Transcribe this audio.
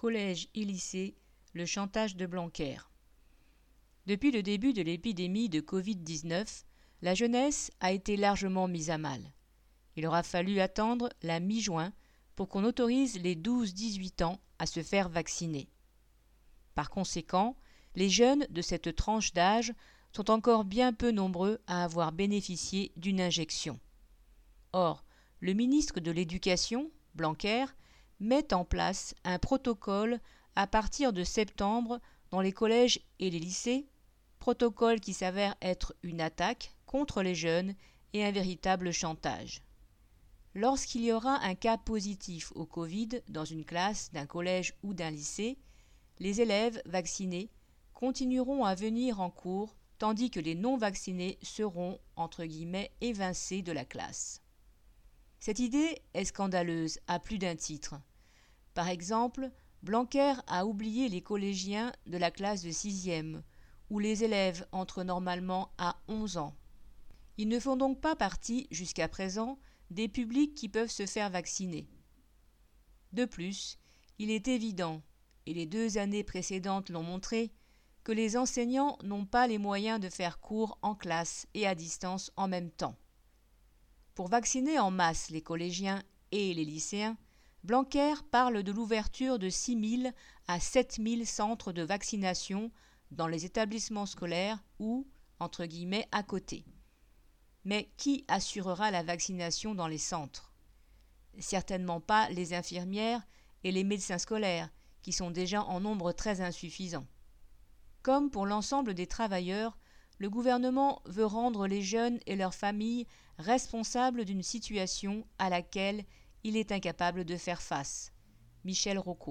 collège et lycée, le chantage de Blanquer. Depuis le début de l'épidémie de Covid-19, la jeunesse a été largement mise à mal. Il aura fallu attendre la mi-juin pour qu'on autorise les 12-18 ans à se faire vacciner. Par conséquent, les jeunes de cette tranche d'âge sont encore bien peu nombreux à avoir bénéficié d'une injection. Or, le ministre de l'Éducation, Blanquer, met en place un protocole à partir de septembre dans les collèges et les lycées, protocole qui s'avère être une attaque contre les jeunes et un véritable chantage. Lorsqu'il y aura un cas positif au Covid dans une classe d'un collège ou d'un lycée, les élèves vaccinés continueront à venir en cours tandis que les non vaccinés seront entre guillemets évincés de la classe. Cette idée est scandaleuse à plus d'un titre. Par exemple, Blanquer a oublié les collégiens de la classe de sixième, où les élèves entrent normalement à 11 ans. Ils ne font donc pas partie, jusqu'à présent, des publics qui peuvent se faire vacciner. De plus, il est évident, et les deux années précédentes l'ont montré, que les enseignants n'ont pas les moyens de faire cours en classe et à distance en même temps. Pour vacciner en masse les collégiens et les lycéens, Blanquer parle de l'ouverture de 6 000 à 7 000 centres de vaccination dans les établissements scolaires ou, entre guillemets, à côté. Mais qui assurera la vaccination dans les centres? Certainement pas les infirmières et les médecins scolaires, qui sont déjà en nombre très insuffisant. Comme pour l'ensemble des travailleurs, le gouvernement veut rendre les jeunes et leurs familles responsables d'une situation à laquelle il est incapable de faire face. Michel Rocco.